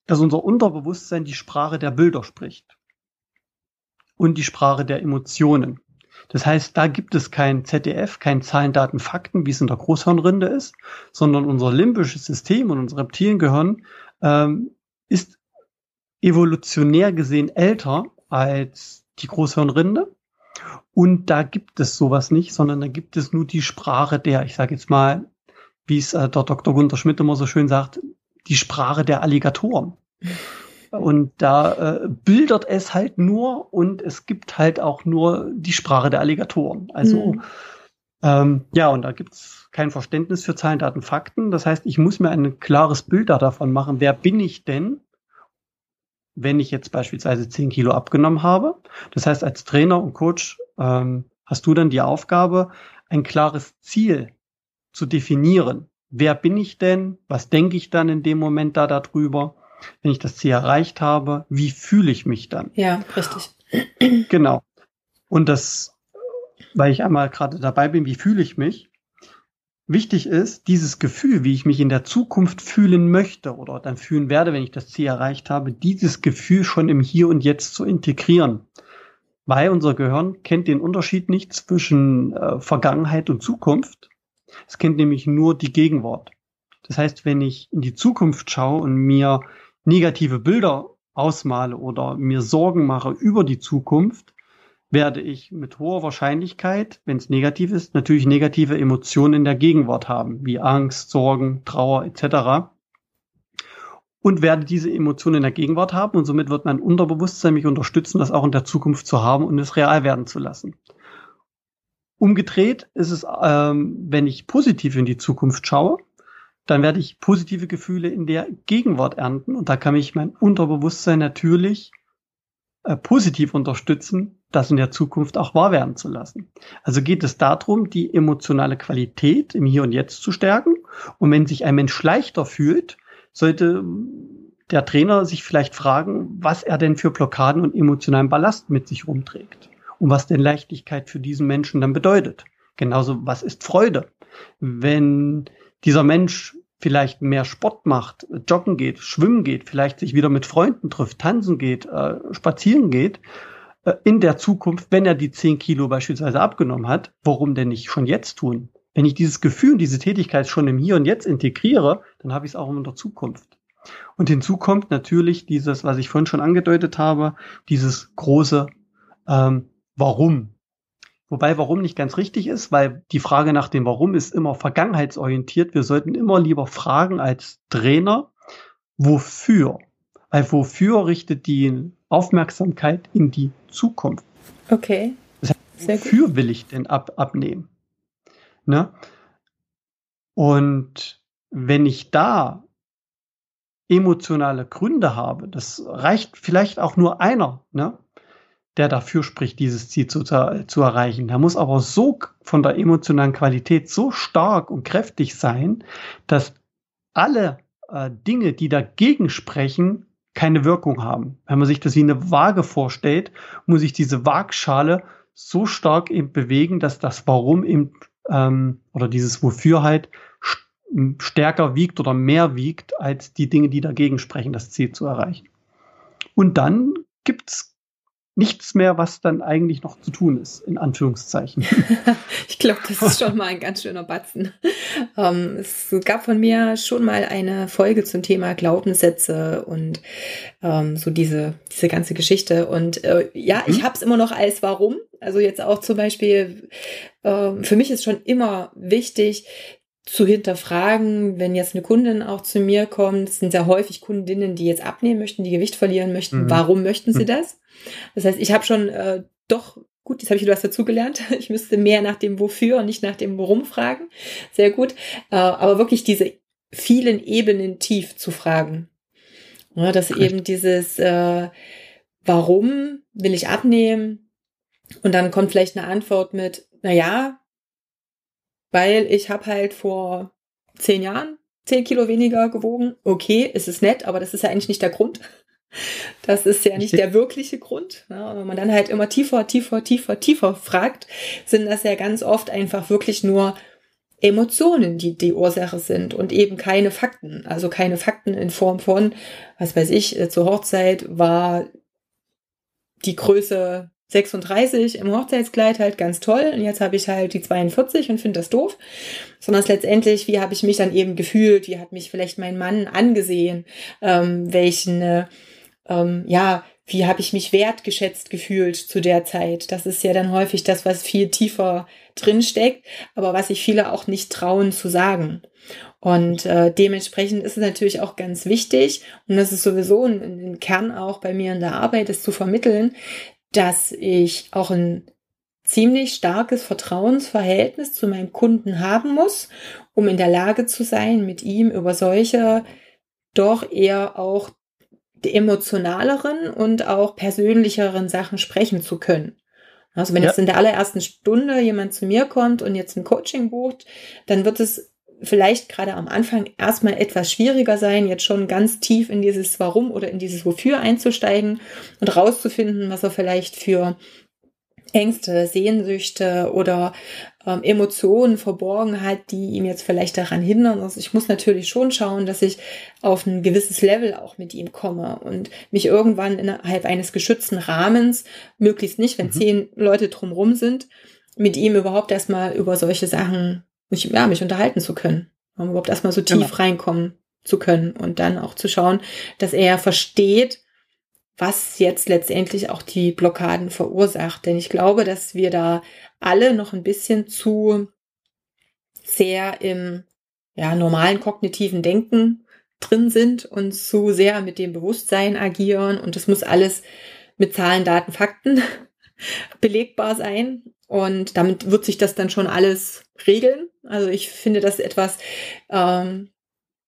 dass unser Unterbewusstsein die Sprache der Bilder spricht und die Sprache der Emotionen. Das heißt, da gibt es kein ZDF, kein Zahlen, Daten, Fakten, wie es in der Großhirnrinde ist, sondern unser limbisches System und unser Reptiliengehirn ähm, ist evolutionär gesehen älter als die Großhirnrinde. Und da gibt es sowas nicht, sondern da gibt es nur die Sprache der, ich sage jetzt mal, wie es äh, der Dr. Gunter Schmidt immer so schön sagt, die Sprache der Alligatoren. Und da äh, bildert es halt nur und es gibt halt auch nur die Sprache der Alligatoren. Also mhm. ähm, ja, und da gibt's kein Verständnis für Zahlen, Daten, Fakten. Das heißt, ich muss mir ein klares Bild davon machen, wer bin ich denn, wenn ich jetzt beispielsweise 10 Kilo abgenommen habe. Das heißt, als Trainer und Coach ähm, hast du dann die Aufgabe, ein klares Ziel zu definieren. Wer bin ich denn? Was denke ich dann in dem Moment da darüber? Wenn ich das Ziel erreicht habe, wie fühle ich mich dann? Ja, richtig. Genau. Und das, weil ich einmal gerade dabei bin, wie fühle ich mich? Wichtig ist, dieses Gefühl, wie ich mich in der Zukunft fühlen möchte oder dann fühlen werde, wenn ich das Ziel erreicht habe, dieses Gefühl schon im Hier und Jetzt zu integrieren. Weil unser Gehirn kennt den Unterschied nicht zwischen äh, Vergangenheit und Zukunft. Es kennt nämlich nur die Gegenwart. Das heißt, wenn ich in die Zukunft schaue und mir negative Bilder ausmale oder mir Sorgen mache über die Zukunft, werde ich mit hoher Wahrscheinlichkeit, wenn es negativ ist, natürlich negative Emotionen in der Gegenwart haben, wie Angst, Sorgen, Trauer etc. Und werde diese Emotionen in der Gegenwart haben und somit wird mein Unterbewusstsein mich unterstützen, das auch in der Zukunft zu haben und es real werden zu lassen. Umgedreht ist es, ähm, wenn ich positiv in die Zukunft schaue, dann werde ich positive Gefühle in der Gegenwart ernten und da kann mich mein Unterbewusstsein natürlich äh, positiv unterstützen, das in der Zukunft auch wahr werden zu lassen. Also geht es darum, die emotionale Qualität im Hier und Jetzt zu stärken. Und wenn sich ein Mensch leichter fühlt, sollte der Trainer sich vielleicht fragen, was er denn für Blockaden und emotionalen Ballast mit sich rumträgt und was denn Leichtigkeit für diesen Menschen dann bedeutet. Genauso, was ist Freude? Wenn dieser Mensch vielleicht mehr Sport macht, joggen geht, schwimmen geht, vielleicht sich wieder mit Freunden trifft, tanzen geht, äh, spazieren geht, äh, in der Zukunft, wenn er die 10 Kilo beispielsweise abgenommen hat, warum denn nicht schon jetzt tun? Wenn ich dieses Gefühl, diese Tätigkeit schon im Hier und Jetzt integriere, dann habe ich es auch in der Zukunft. Und hinzu kommt natürlich dieses, was ich vorhin schon angedeutet habe, dieses große ähm, Warum. Wobei warum nicht ganz richtig ist, weil die Frage nach dem Warum ist immer vergangenheitsorientiert. Wir sollten immer lieber fragen als Trainer, wofür? Weil wofür richtet die Aufmerksamkeit in die Zukunft. Okay. Das heißt, wofür will ich denn ab, abnehmen? Ne? Und wenn ich da emotionale Gründe habe, das reicht vielleicht auch nur einer, ne, der dafür spricht, dieses Ziel zu, zu erreichen. Der muss aber so von der emotionalen Qualität so stark und kräftig sein, dass alle äh, Dinge, die dagegen sprechen, keine Wirkung haben. Wenn man sich das wie eine Waage vorstellt, muss sich diese Waagschale so stark eben bewegen, dass das Warum eben, ähm, oder dieses Wofür halt stärker wiegt oder mehr wiegt als die Dinge, die dagegen sprechen, das Ziel zu erreichen. Und dann gibt's nichts mehr, was dann eigentlich noch zu tun ist, in Anführungszeichen. ich glaube, das ist schon mal ein ganz schöner Batzen. Ähm, es gab von mir schon mal eine Folge zum Thema Glaubenssätze und ähm, so diese, diese ganze Geschichte. Und äh, ja, mhm. ich habe es immer noch als Warum. Also jetzt auch zum Beispiel, äh, für mich ist schon immer wichtig, zu hinterfragen, wenn jetzt eine Kundin auch zu mir kommt, es sind sehr häufig Kundinnen, die jetzt abnehmen möchten, die Gewicht verlieren möchten. Mhm. Warum möchten sie mhm. das? Das heißt, ich habe schon äh, doch gut, jetzt habe ich was dazugelernt. Ich müsste mehr nach dem Wofür und nicht nach dem Warum fragen. Sehr gut. Äh, aber wirklich diese vielen Ebenen tief zu fragen. Ja, dass Richtig. eben dieses äh, Warum will ich abnehmen? Und dann kommt vielleicht eine Antwort mit, na ja, weil ich habe halt vor zehn Jahren zehn Kilo weniger gewogen. Okay, es ist nett, aber das ist ja eigentlich nicht der Grund. Das ist ja nicht der wirkliche Grund. Ja, wenn man dann halt immer tiefer, tiefer, tiefer, tiefer fragt, sind das ja ganz oft einfach wirklich nur Emotionen, die die Ursache sind und eben keine Fakten. Also keine Fakten in Form von, was weiß ich, äh, zur Hochzeit war die Größe 36 im Hochzeitskleid halt ganz toll und jetzt habe ich halt die 42 und finde das doof, sondern es letztendlich, wie habe ich mich dann eben gefühlt, wie hat mich vielleicht mein Mann angesehen, ähm, welchen, äh, ähm, ja, wie habe ich mich wertgeschätzt gefühlt zu der Zeit. Das ist ja dann häufig das, was viel tiefer drin steckt, aber was sich viele auch nicht trauen zu sagen. Und äh, dementsprechend ist es natürlich auch ganz wichtig, und das ist sowieso ein, ein Kern auch bei mir in der Arbeit, es zu vermitteln, dass ich auch ein ziemlich starkes Vertrauensverhältnis zu meinem Kunden haben muss, um in der Lage zu sein, mit ihm über solche doch eher auch emotionaleren und auch persönlicheren Sachen sprechen zu können. Also wenn ja. jetzt in der allerersten Stunde jemand zu mir kommt und jetzt ein Coaching bucht, dann wird es vielleicht gerade am Anfang erstmal etwas schwieriger sein, jetzt schon ganz tief in dieses Warum oder in dieses Wofür einzusteigen und rauszufinden, was er vielleicht für Ängste, Sehnsüchte oder ähm, Emotionen verborgen hat, die ihm jetzt vielleicht daran hindern. Also ich muss natürlich schon schauen, dass ich auf ein gewisses Level auch mit ihm komme und mich irgendwann innerhalb eines geschützten Rahmens, möglichst nicht, wenn mhm. zehn Leute drumrum sind, mit ihm überhaupt erstmal über solche Sachen mich, ja, mich unterhalten zu können, um überhaupt erstmal so tief genau. reinkommen zu können und dann auch zu schauen, dass er versteht, was jetzt letztendlich auch die Blockaden verursacht. Denn ich glaube, dass wir da alle noch ein bisschen zu sehr im ja, normalen kognitiven Denken drin sind und zu sehr mit dem Bewusstsein agieren und das muss alles mit Zahlen, Daten, Fakten belegbar sein. Und damit wird sich das dann schon alles regeln. Also ich finde das etwas, ähm,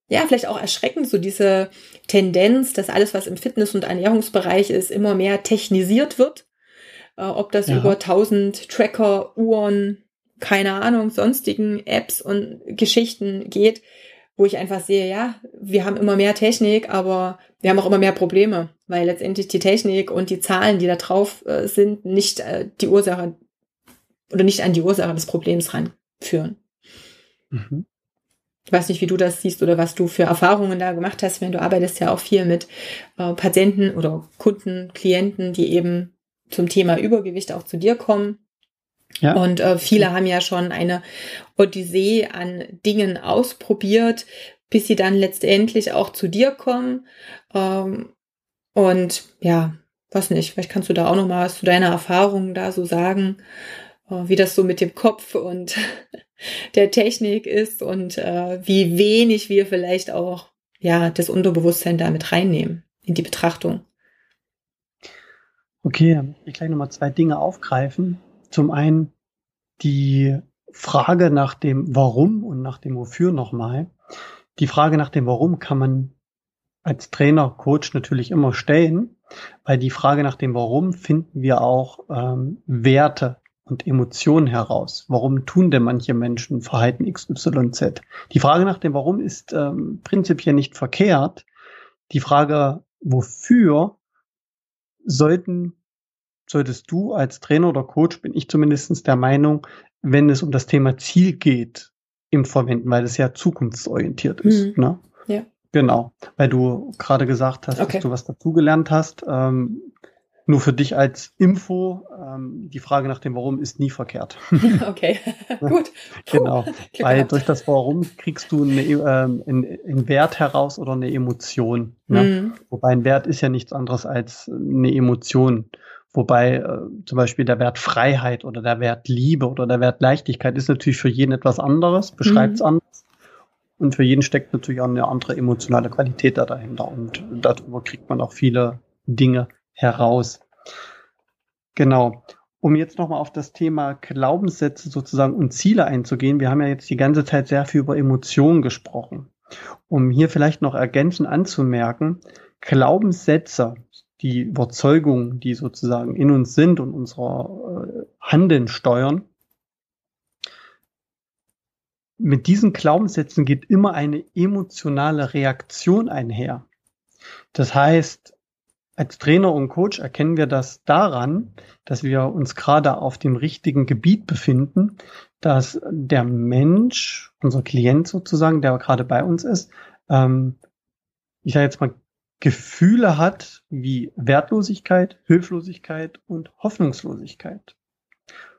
ja, vielleicht auch erschreckend, so diese Tendenz, dass alles, was im Fitness- und Ernährungsbereich ist, immer mehr technisiert wird. Äh, ob das ja. über tausend Tracker, Uhren, keine Ahnung, sonstigen Apps und Geschichten geht, wo ich einfach sehe, ja, wir haben immer mehr Technik, aber wir haben auch immer mehr Probleme, weil letztendlich die Technik und die Zahlen, die da drauf äh, sind, nicht äh, die Ursache oder nicht an die Ursache des Problems ranführen. Mhm. Ich weiß nicht, wie du das siehst oder was du für Erfahrungen da gemacht hast, wenn du arbeitest ja auch viel mit äh, Patienten oder Kunden, Klienten, die eben zum Thema Übergewicht auch zu dir kommen. Ja. Und äh, viele haben ja schon eine Odyssee an Dingen ausprobiert, bis sie dann letztendlich auch zu dir kommen. Ähm, und ja, was nicht, vielleicht kannst du da auch noch mal was zu deiner Erfahrung da so sagen, äh, wie das so mit dem Kopf und der Technik ist und äh, wie wenig wir vielleicht auch ja das Unterbewusstsein damit reinnehmen in die Betrachtung. Okay, ich gleich nochmal zwei Dinge aufgreifen. Zum einen die Frage nach dem Warum und nach dem Wofür nochmal. Die Frage nach dem Warum kann man als Trainer, Coach natürlich immer stellen, weil die Frage nach dem Warum finden wir auch ähm, Werte und Emotionen heraus. Warum tun denn manche Menschen Verhalten XYZ? Die Frage nach dem Warum ist ähm, prinzipiell nicht verkehrt. Die Frage, wofür sollten, solltest du als Trainer oder Coach, bin ich zumindest der Meinung, wenn es um das Thema Ziel geht, im Verwenden, weil es ja zukunftsorientiert ist. Mhm. Ne? Ja. Genau, weil du gerade gesagt hast, okay. dass du was dazugelernt hast. Ähm, nur für dich als Info, ähm, die Frage nach dem Warum ist nie verkehrt. okay, gut. genau, weil durch das Warum kriegst du eine, ähm, einen, einen, Wert heraus oder eine Emotion. Ne? Mhm. Wobei ein Wert ist ja nichts anderes als eine Emotion. Wobei äh, zum Beispiel der Wert Freiheit oder der Wert Liebe oder der Wert Leichtigkeit ist natürlich für jeden etwas anderes, beschreibt es mhm. anders. Und für jeden steckt natürlich auch eine andere emotionale Qualität da dahinter. Und darüber kriegt man auch viele Dinge heraus. Genau. Um jetzt nochmal auf das Thema Glaubenssätze sozusagen und Ziele einzugehen. Wir haben ja jetzt die ganze Zeit sehr viel über Emotionen gesprochen. Um hier vielleicht noch ergänzend anzumerken, Glaubenssätze, die Überzeugungen, die sozusagen in uns sind und unser äh, Handeln steuern, mit diesen Glaubenssätzen geht immer eine emotionale Reaktion einher. Das heißt, als Trainer und Coach erkennen wir das daran, dass wir uns gerade auf dem richtigen Gebiet befinden, dass der Mensch, unser Klient sozusagen, der gerade bei uns ist, ähm, ich sage jetzt mal, Gefühle hat wie Wertlosigkeit, Hilflosigkeit und Hoffnungslosigkeit.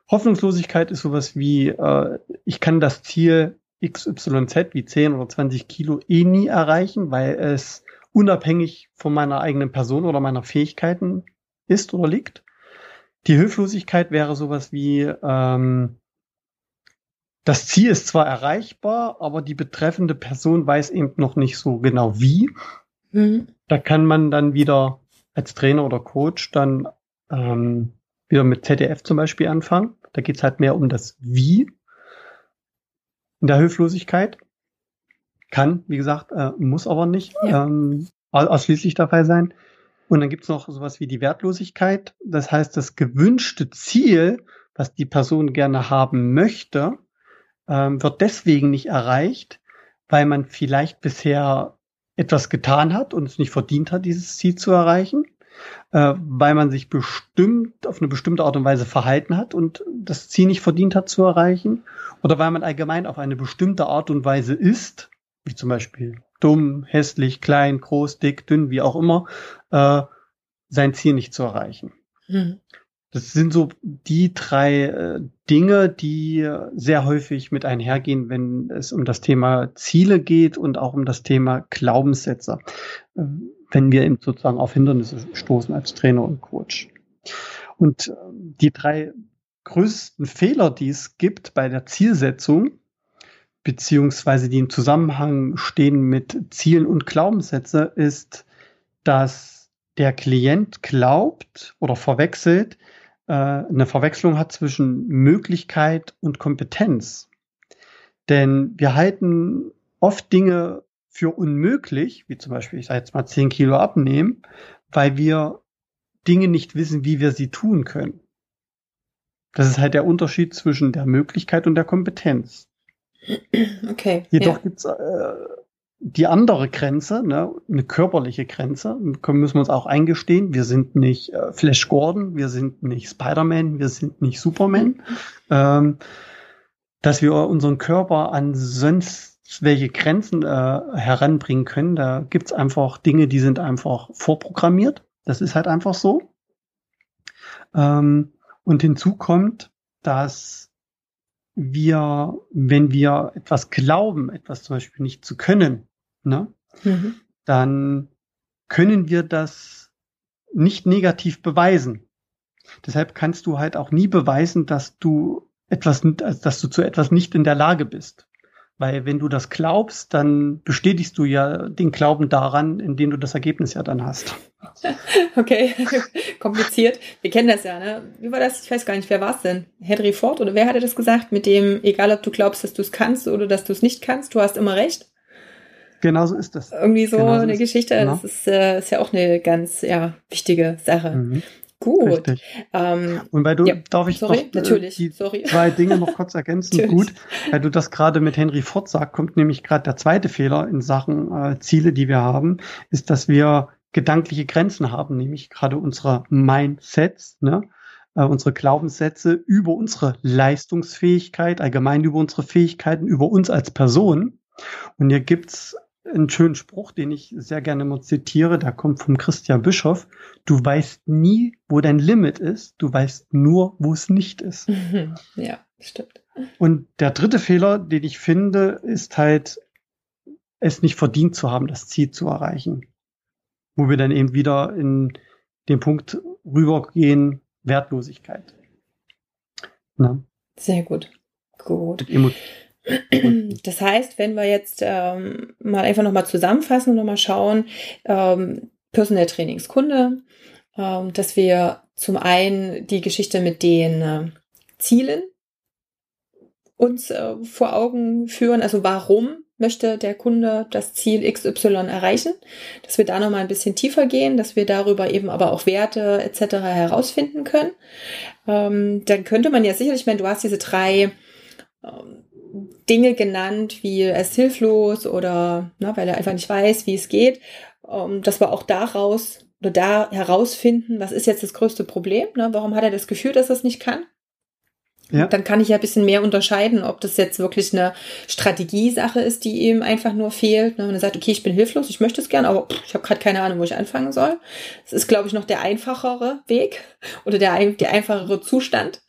Hoffnungslosigkeit ist sowas wie, äh, ich kann das Ziel XYZ wie 10 oder 20 Kilo eh nie erreichen, weil es unabhängig von meiner eigenen Person oder meiner Fähigkeiten ist oder liegt. Die Hilflosigkeit wäre sowas wie, ähm, das Ziel ist zwar erreichbar, aber die betreffende Person weiß eben noch nicht so genau wie. Mhm. Da kann man dann wieder als Trainer oder Coach dann ähm, wieder mit ZDF zum Beispiel anfangen. Da geht's halt mehr um das Wie in der Hilflosigkeit. Kann, wie gesagt, äh, muss aber nicht ja. ähm, ausschließlich dabei sein. Und dann gibt's noch sowas wie die Wertlosigkeit. Das heißt, das gewünschte Ziel, was die Person gerne haben möchte, ähm, wird deswegen nicht erreicht, weil man vielleicht bisher etwas getan hat und es nicht verdient hat, dieses Ziel zu erreichen, äh, weil man sich bestimmt auf eine bestimmte Art und Weise verhalten hat und das Ziel nicht verdient hat zu erreichen, oder weil man allgemein auf eine bestimmte Art und Weise ist, wie zum Beispiel dumm, hässlich, klein, groß, dick, dünn, wie auch immer, äh, sein Ziel nicht zu erreichen. Mhm. Das sind so die drei äh, Dinge, die sehr häufig mit einhergehen, wenn es um das Thema Ziele geht und auch um das Thema Glaubenssätze, äh, wenn wir eben sozusagen auf Hindernisse stoßen als Trainer und Coach. Und äh, die drei größten Fehler, die es gibt bei der Zielsetzung, beziehungsweise die im Zusammenhang stehen mit Zielen und Glaubenssätze, ist, dass der Klient glaubt oder verwechselt, äh, eine Verwechslung hat zwischen Möglichkeit und Kompetenz. Denn wir halten oft Dinge für unmöglich, wie zum Beispiel, ich sage jetzt mal 10 Kilo abnehmen, weil wir Dinge nicht wissen, wie wir sie tun können. Das ist halt der Unterschied zwischen der Möglichkeit und der Kompetenz. Okay. Jedoch ja. gibt's äh, die andere Grenze, ne, eine körperliche Grenze, müssen wir uns auch eingestehen. Wir sind nicht äh, Flash Gordon, wir sind nicht Spider-Man, wir sind nicht Superman. Ähm, dass wir unseren Körper an sonst welche Grenzen äh, heranbringen können, da gibt's einfach Dinge, die sind einfach vorprogrammiert. Das ist halt einfach so. Ähm, und hinzu kommt, dass wir, wenn wir etwas glauben, etwas zum Beispiel nicht zu können, ne, mhm. dann können wir das nicht negativ beweisen. Deshalb kannst du halt auch nie beweisen, dass du etwas, dass du zu etwas nicht in der Lage bist. Weil wenn du das glaubst, dann bestätigst du ja den Glauben daran, indem du das Ergebnis ja dann hast. Okay, kompliziert. Wir kennen das ja, ne? Wie war das? Ich weiß gar nicht, wer war es denn? Henry Ford oder wer hatte das gesagt? Mit dem, egal ob du glaubst, dass du es kannst oder dass du es nicht kannst, du hast immer recht. Genau so ist das. Irgendwie so genau eine Geschichte. Genau. Das ist, äh, ist ja auch eine ganz ja, wichtige Sache. Mhm. Gut. Ähm, und weil du, ja, darf ich sorry, noch, äh, die sorry. zwei Dinge noch kurz ergänzen? Gut, weil du das gerade mit Henry Ford sagst, kommt nämlich gerade der zweite Fehler in Sachen äh, Ziele, die wir haben, ist, dass wir gedankliche Grenzen haben, nämlich gerade unsere Mindsets, ne? Äh, unsere Glaubenssätze über unsere Leistungsfähigkeit, allgemein über unsere Fähigkeiten, über uns als Person. Und hier gibt's einen schönen Spruch, den ich sehr gerne mal zitiere, der kommt vom Christian Bischof. Du weißt nie, wo dein Limit ist, du weißt nur, wo es nicht ist. Ja, stimmt. Und der dritte Fehler, den ich finde, ist halt, es nicht verdient zu haben, das Ziel zu erreichen. Wo wir dann eben wieder in den Punkt rübergehen, Wertlosigkeit. Na? Sehr gut. Gut. Das heißt, wenn wir jetzt ähm, mal einfach nochmal zusammenfassen und nochmal schauen, ähm, Personal Trainingskunde, ähm, dass wir zum einen die Geschichte mit den äh, Zielen uns äh, vor Augen führen, also warum möchte der Kunde das Ziel XY erreichen, dass wir da nochmal ein bisschen tiefer gehen, dass wir darüber eben aber auch Werte etc. herausfinden können. Ähm, dann könnte man ja sicherlich, ich meine, du hast diese drei ähm, Dinge genannt, wie er ist hilflos oder ne, weil er einfach nicht weiß, wie es geht, um, dass wir auch daraus oder da herausfinden, was ist jetzt das größte Problem, ne? warum hat er das Gefühl, dass er es nicht kann. Ja. Dann kann ich ja ein bisschen mehr unterscheiden, ob das jetzt wirklich eine Strategiesache ist, die ihm einfach nur fehlt. Ne? Wenn er sagt, okay, ich bin hilflos, ich möchte es gern, aber ich habe gerade keine Ahnung, wo ich anfangen soll. Das ist, glaube ich, noch der einfachere Weg oder der, der einfachere Zustand.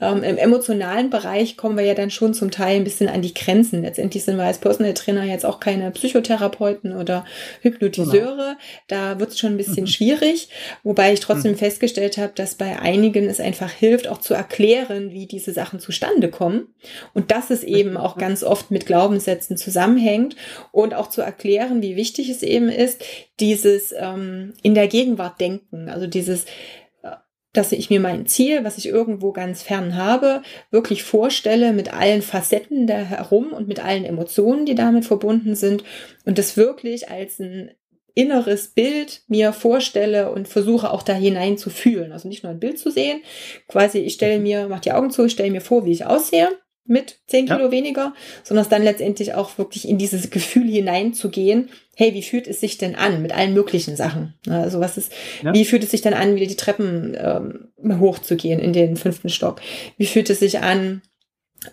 Ähm, Im emotionalen Bereich kommen wir ja dann schon zum Teil ein bisschen an die Grenzen. Letztendlich sind wir als Personal Trainer jetzt auch keine Psychotherapeuten oder Hypnotiseure. Genau. Da wird es schon ein bisschen mhm. schwierig, wobei ich trotzdem mhm. festgestellt habe, dass bei einigen es einfach hilft, auch zu erklären, wie diese Sachen zustande kommen. Und dass es eben auch ganz oft mit Glaubenssätzen zusammenhängt und auch zu erklären, wie wichtig es eben ist, dieses ähm, in der Gegenwart denken, also dieses dass ich mir mein Ziel, was ich irgendwo ganz fern habe, wirklich vorstelle mit allen Facetten da herum und mit allen Emotionen, die damit verbunden sind und das wirklich als ein inneres Bild mir vorstelle und versuche auch da hinein zu fühlen. Also nicht nur ein Bild zu sehen, quasi ich stelle mir, mach die Augen zu, stelle mir vor, wie ich aussehe mit 10 Kilo ja. weniger, sondern es dann letztendlich auch wirklich in dieses Gefühl hineinzugehen, hey, wie fühlt es sich denn an mit allen möglichen Sachen? Also was ist, ja. wie fühlt es sich denn an, wieder die Treppen ähm, hochzugehen in den fünften Stock? Wie fühlt es sich an,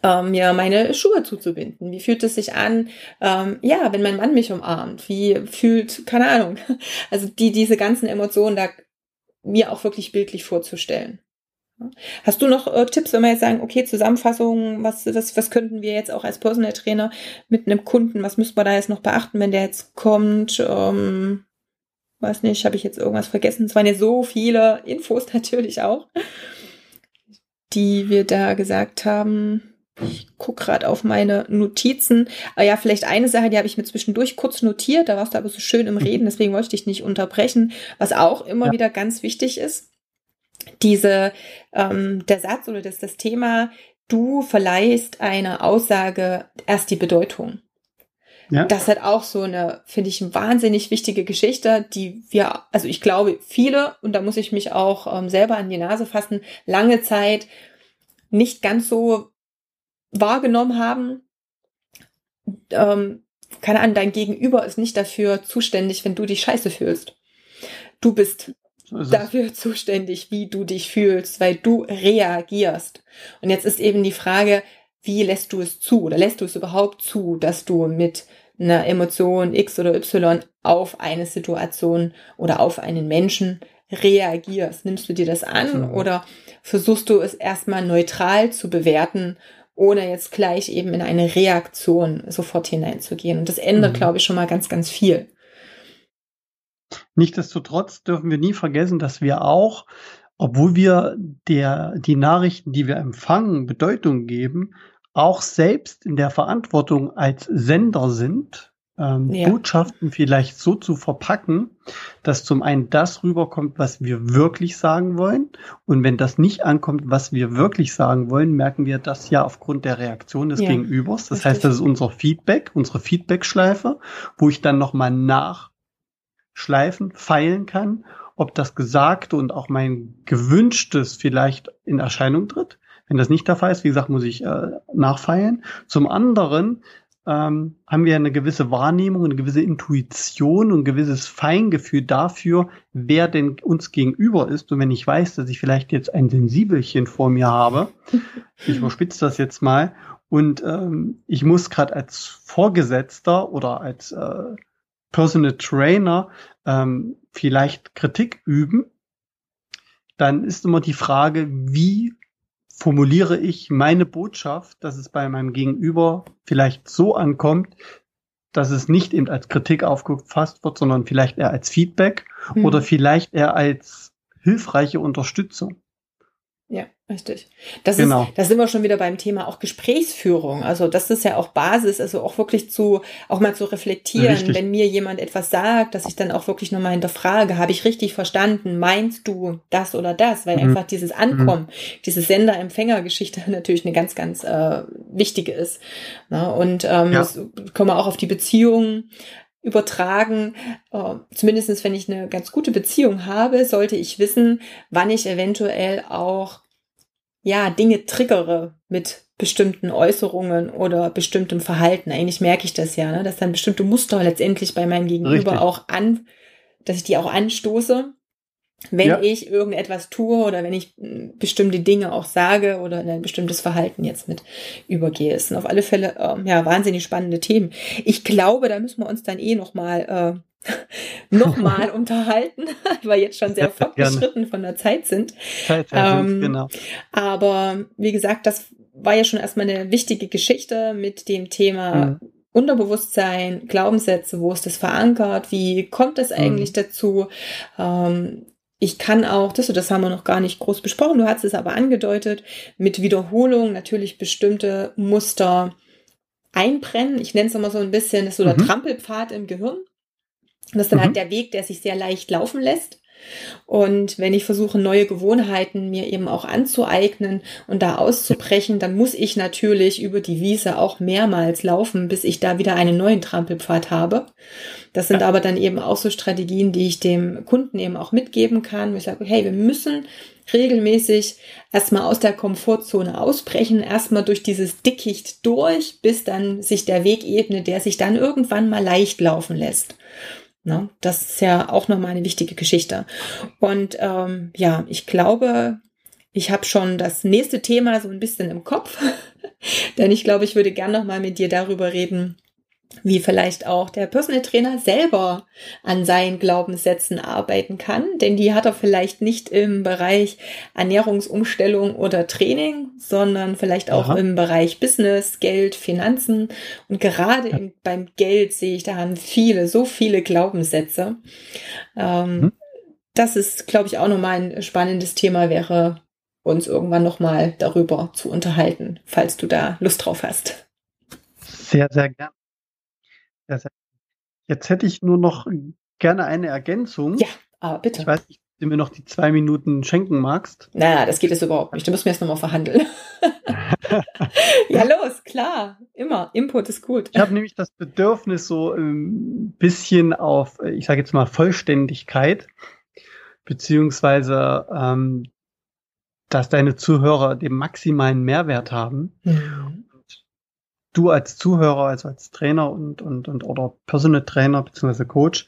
ähm, ja, meine Schuhe zuzubinden? Wie fühlt es sich an, ähm, ja, wenn mein Mann mich umarmt? Wie fühlt, keine Ahnung, also die, diese ganzen Emotionen da mir auch wirklich bildlich vorzustellen. Hast du noch äh, Tipps, wenn wir jetzt sagen, okay, Zusammenfassung, was, was, was könnten wir jetzt auch als Personal Trainer mit einem Kunden, was müssen wir da jetzt noch beachten, wenn der jetzt kommt? Ähm, weiß nicht, habe ich jetzt irgendwas vergessen? Es waren ja so viele Infos natürlich auch, die wir da gesagt haben. Ich gucke gerade auf meine Notizen. Aber ja, vielleicht eine Sache, die habe ich mir zwischendurch kurz notiert. Da warst du aber so schön im Reden, deswegen wollte ich dich nicht unterbrechen. Was auch immer ja. wieder ganz wichtig ist, diese, ähm, der Satz oder das, das Thema, du verleihst einer Aussage erst die Bedeutung. Ja. Das hat auch so eine, finde ich, wahnsinnig wichtige Geschichte, die wir, also ich glaube, viele, und da muss ich mich auch ähm, selber an die Nase fassen, lange Zeit nicht ganz so wahrgenommen haben. Ähm, keine Ahnung, dein Gegenüber ist nicht dafür zuständig, wenn du dich scheiße fühlst. Du bist dafür zuständig, wie du dich fühlst, weil du reagierst. Und jetzt ist eben die Frage, wie lässt du es zu oder lässt du es überhaupt zu, dass du mit einer Emotion X oder Y auf eine Situation oder auf einen Menschen reagierst? Nimmst du dir das an mhm. oder versuchst du es erstmal neutral zu bewerten, ohne jetzt gleich eben in eine Reaktion sofort hineinzugehen? Und das ändert, mhm. glaube ich, schon mal ganz, ganz viel. Nichtsdestotrotz dürfen wir nie vergessen, dass wir auch, obwohl wir der, die Nachrichten, die wir empfangen, Bedeutung geben, auch selbst in der Verantwortung als Sender sind, ähm, ja. Botschaften vielleicht so zu verpacken, dass zum einen das rüberkommt, was wir wirklich sagen wollen. Und wenn das nicht ankommt, was wir wirklich sagen wollen, merken wir das ja aufgrund der Reaktion des ja, Gegenübers. Das richtig. heißt, das ist unser Feedback, unsere Feedback-Schleife, wo ich dann nochmal nachschleifen, feilen kann, ob das Gesagte und auch mein Gewünschtes vielleicht in Erscheinung tritt. Wenn das nicht der Fall ist, wie gesagt, muss ich äh, nachfeilen. Zum anderen ähm, haben wir eine gewisse Wahrnehmung, eine gewisse Intuition und ein gewisses Feingefühl dafür, wer denn uns gegenüber ist. Und wenn ich weiß, dass ich vielleicht jetzt ein Sensibelchen vor mir habe, ich überspitze das jetzt mal, und ähm, ich muss gerade als Vorgesetzter oder als äh, Personal Trainer ähm, vielleicht Kritik üben, dann ist immer die Frage, wie formuliere ich meine Botschaft, dass es bei meinem Gegenüber vielleicht so ankommt, dass es nicht eben als Kritik aufgefasst wird, sondern vielleicht eher als Feedback mhm. oder vielleicht eher als hilfreiche Unterstützung. Ja, richtig. Das genau. ist, da sind wir schon wieder beim Thema auch Gesprächsführung. Also das ist ja auch Basis, also auch wirklich zu, auch mal zu reflektieren, richtig. wenn mir jemand etwas sagt, dass ich dann auch wirklich nochmal hinterfrage, habe ich richtig verstanden? Meinst du das oder das? Weil mhm. einfach dieses Ankommen, mhm. diese Sender-Empfänger-Geschichte natürlich eine ganz, ganz äh, wichtige ist. Na, und ähm, ja. kommen wir auch auf die Beziehungen übertragen. Äh, zumindest wenn ich eine ganz gute Beziehung habe, sollte ich wissen, wann ich eventuell auch ja Dinge triggere mit bestimmten Äußerungen oder bestimmtem Verhalten. Eigentlich merke ich das ja, ne? dass dann bestimmte Muster letztendlich bei meinem Gegenüber Richtig. auch an, dass ich die auch anstoße wenn ja. ich irgendetwas tue oder wenn ich hm, bestimmte Dinge auch sage oder ein bestimmtes Verhalten jetzt mit übergehe. Es sind auf alle Fälle äh, ja wahnsinnig spannende Themen. Ich glaube, da müssen wir uns dann eh noch mal äh, noch mal unterhalten, weil wir jetzt schon sehr fortgeschritten von der Zeit sind. Zeit, ähm, genau. Aber wie gesagt, das war ja schon erstmal eine wichtige Geschichte mit dem Thema mhm. Unterbewusstsein, Glaubenssätze, wo ist das verankert, wie kommt es eigentlich mhm. dazu, ähm, ich kann auch, das, das haben wir noch gar nicht groß besprochen, du hast es aber angedeutet, mit Wiederholung natürlich bestimmte Muster einbrennen. Ich nenne es immer so ein bisschen, das ist so der mhm. Trampelpfad im Gehirn. Das ist dann halt mhm. halt der Weg, der sich sehr leicht laufen lässt. Und wenn ich versuche, neue Gewohnheiten mir eben auch anzueignen und da auszubrechen, dann muss ich natürlich über die Wiese auch mehrmals laufen, bis ich da wieder einen neuen Trampelpfad habe. Das sind aber dann eben auch so Strategien, die ich dem Kunden eben auch mitgeben kann. Ich sage, hey, wir müssen regelmäßig erstmal aus der Komfortzone ausbrechen, erstmal durch dieses Dickicht durch, bis dann sich der Weg ebnet, der sich dann irgendwann mal leicht laufen lässt. Ne? Das ist ja auch nochmal eine wichtige Geschichte. Und ähm, ja, ich glaube, ich habe schon das nächste Thema so ein bisschen im Kopf, denn ich glaube, ich würde gern nochmal mit dir darüber reden, wie vielleicht auch der Personal Trainer selber an seinen Glaubenssätzen arbeiten kann, denn die hat er vielleicht nicht im Bereich Ernährungsumstellung oder Training, sondern vielleicht auch Aha. im Bereich Business, Geld, Finanzen und gerade ja. im, beim Geld sehe ich, da haben viele, so viele Glaubenssätze. Ähm, hm. Das ist, glaube ich, auch nochmal ein spannendes Thema wäre, uns irgendwann nochmal darüber zu unterhalten, falls du da Lust drauf hast. Sehr, sehr gern. Jetzt hätte ich nur noch gerne eine Ergänzung. Ja, aber bitte. Ich weiß nicht, ob du mir noch die zwei Minuten schenken magst. Na, das geht jetzt überhaupt nicht. Du musst mir jetzt nochmal verhandeln. ja, los, klar. Immer. Input ist gut. Ich habe nämlich das Bedürfnis, so ein bisschen auf, ich sage jetzt mal, Vollständigkeit, beziehungsweise ähm, dass deine Zuhörer den maximalen Mehrwert haben. Mhm du als Zuhörer, also als Trainer und, und, und oder Personal Trainer bzw. Coach,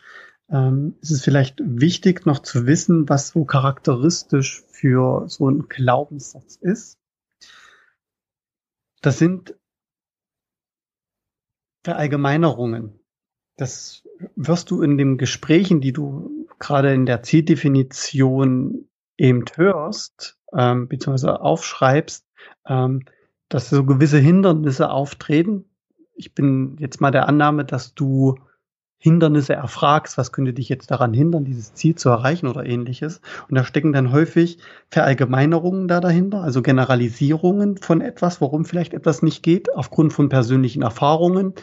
ähm, ist es vielleicht wichtig, noch zu wissen, was so charakteristisch für so ein Glaubenssatz ist. Das sind Verallgemeinerungen. Das wirst du in den Gesprächen, die du gerade in der Zieldefinition eben hörst, ähm, beziehungsweise aufschreibst, ähm, dass so gewisse Hindernisse auftreten. Ich bin jetzt mal der Annahme, dass du Hindernisse erfragst, was könnte dich jetzt daran hindern, dieses Ziel zu erreichen oder ähnliches. Und da stecken dann häufig Verallgemeinerungen da dahinter, also Generalisierungen von etwas, warum vielleicht etwas nicht geht, aufgrund von persönlichen Erfahrungen,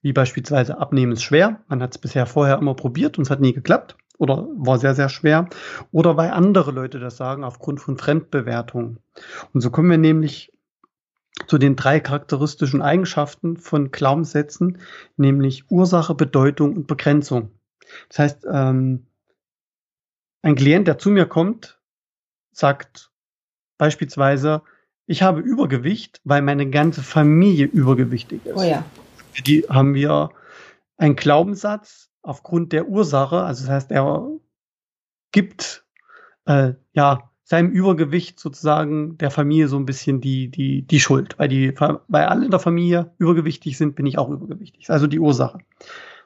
wie beispielsweise Abnehmen ist schwer. Man hat es bisher vorher immer probiert und es hat nie geklappt oder war sehr, sehr schwer. Oder weil andere Leute das sagen, aufgrund von Fremdbewertungen. Und so kommen wir nämlich zu den drei charakteristischen Eigenschaften von Glaubenssätzen, nämlich Ursache, Bedeutung und Begrenzung. Das heißt, ähm, ein Klient, der zu mir kommt, sagt beispielsweise, ich habe Übergewicht, weil meine ganze Familie übergewichtig ist. Oh ja. Die haben wir einen Glaubenssatz aufgrund der Ursache, also das heißt, er gibt äh, ja seinem Übergewicht sozusagen der Familie so ein bisschen die, die, die Schuld. Weil, die, weil alle in der Familie übergewichtig sind, bin ich auch übergewichtig. Also die Ursache.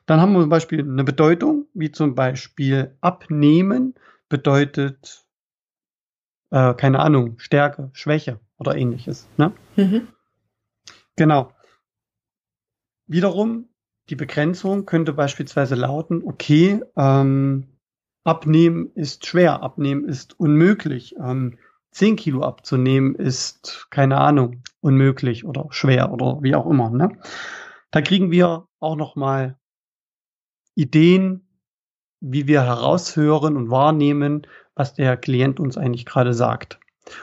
Dann haben wir zum Beispiel eine Bedeutung, wie zum Beispiel abnehmen bedeutet, äh, keine Ahnung, Stärke, Schwäche oder ähnliches. Ne? Mhm. Genau. Wiederum, die Begrenzung könnte beispielsweise lauten, okay, ähm, Abnehmen ist schwer, abnehmen ist unmöglich. Ähm, 10 Kilo abzunehmen ist, keine Ahnung, unmöglich oder schwer oder wie auch immer. Ne? Da kriegen wir auch nochmal Ideen, wie wir heraushören und wahrnehmen, was der Klient uns eigentlich gerade sagt.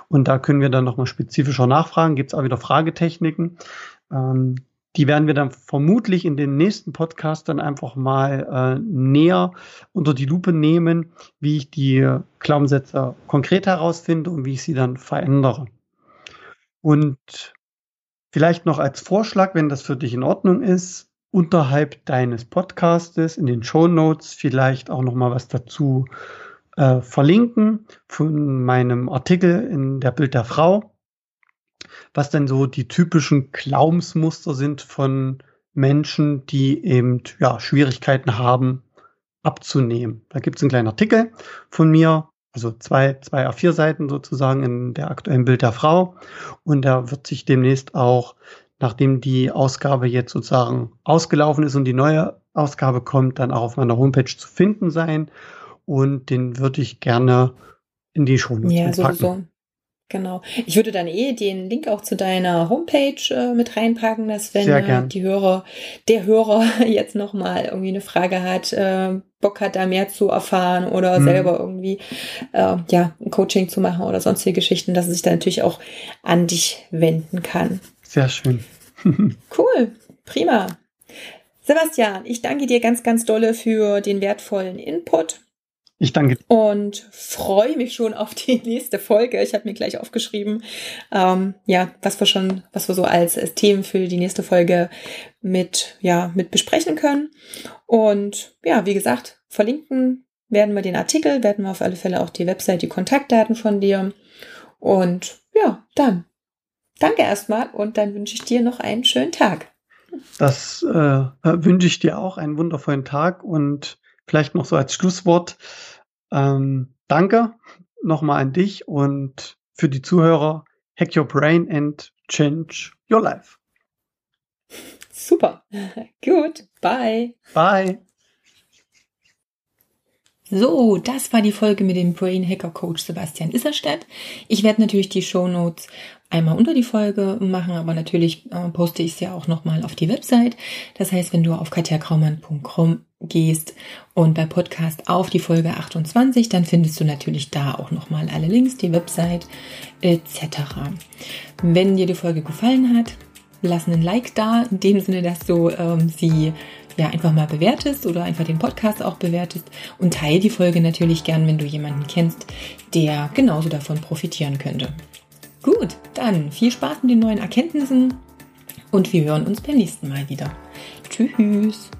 Und da können wir dann nochmal spezifischer nachfragen. Gibt es auch wieder Fragetechniken. Ähm, die werden wir dann vermutlich in den nächsten Podcast dann einfach mal äh, näher unter die Lupe nehmen, wie ich die Glaubenssätze konkret herausfinde und wie ich sie dann verändere. Und vielleicht noch als Vorschlag, wenn das für dich in Ordnung ist, unterhalb deines Podcastes in den Show Notes vielleicht auch noch mal was dazu äh, verlinken von meinem Artikel in der Bild der Frau was denn so die typischen Glaubensmuster sind von Menschen, die eben ja, Schwierigkeiten haben, abzunehmen. Da gibt es einen kleinen Artikel von mir, also zwei, zwei A4 Seiten sozusagen in der aktuellen Bild der Frau. Und da wird sich demnächst auch, nachdem die Ausgabe jetzt sozusagen ausgelaufen ist und die neue Ausgabe kommt, dann auch auf meiner Homepage zu finden sein. Und den würde ich gerne in die Show Ja, packen. sowieso. Genau. Ich würde dann eh den Link auch zu deiner Homepage äh, mit reinpacken, dass wenn äh, die Hörer, der Hörer jetzt nochmal irgendwie eine Frage hat, äh, Bock hat, da mehr zu erfahren oder mhm. selber irgendwie äh, ja, ein Coaching zu machen oder sonstige Geschichten, dass er sich dann natürlich auch an dich wenden kann. Sehr schön. cool, prima. Sebastian, ich danke dir ganz, ganz dolle für den wertvollen Input. Ich danke. Und freue mich schon auf die nächste Folge. Ich habe mir gleich aufgeschrieben, ähm, ja, was wir schon, was wir so als, als Themen für die nächste Folge mit, ja, mit besprechen können. Und ja, wie gesagt, verlinken werden wir den Artikel, werden wir auf alle Fälle auch die Website, die Kontaktdaten von dir. Und ja, dann danke erstmal und dann wünsche ich dir noch einen schönen Tag. Das äh, wünsche ich dir auch, einen wundervollen Tag und vielleicht noch so als Schlusswort. Ähm, danke nochmal an dich und für die Zuhörer. Hack your brain and change your life. Super. Gut. Bye. Bye. So, das war die Folge mit dem Brain Hacker Coach Sebastian Isserstedt. Ich werde natürlich die Show Notes einmal unter die Folge machen, aber natürlich äh, poste ich ja auch nochmal auf die Website. Das heißt, wenn du auf katjakraumann.com gehst und bei Podcast auf die Folge 28, dann findest du natürlich da auch nochmal alle Links, die Website etc. Wenn dir die Folge gefallen hat, lass einen Like da, in dem Sinne, dass du ähm, sie ja einfach mal bewertest oder einfach den Podcast auch bewertest und teile die Folge natürlich gern, wenn du jemanden kennst, der genauso davon profitieren könnte. Gut, dann viel Spaß mit den neuen Erkenntnissen und wir hören uns beim nächsten Mal wieder. Tschüss.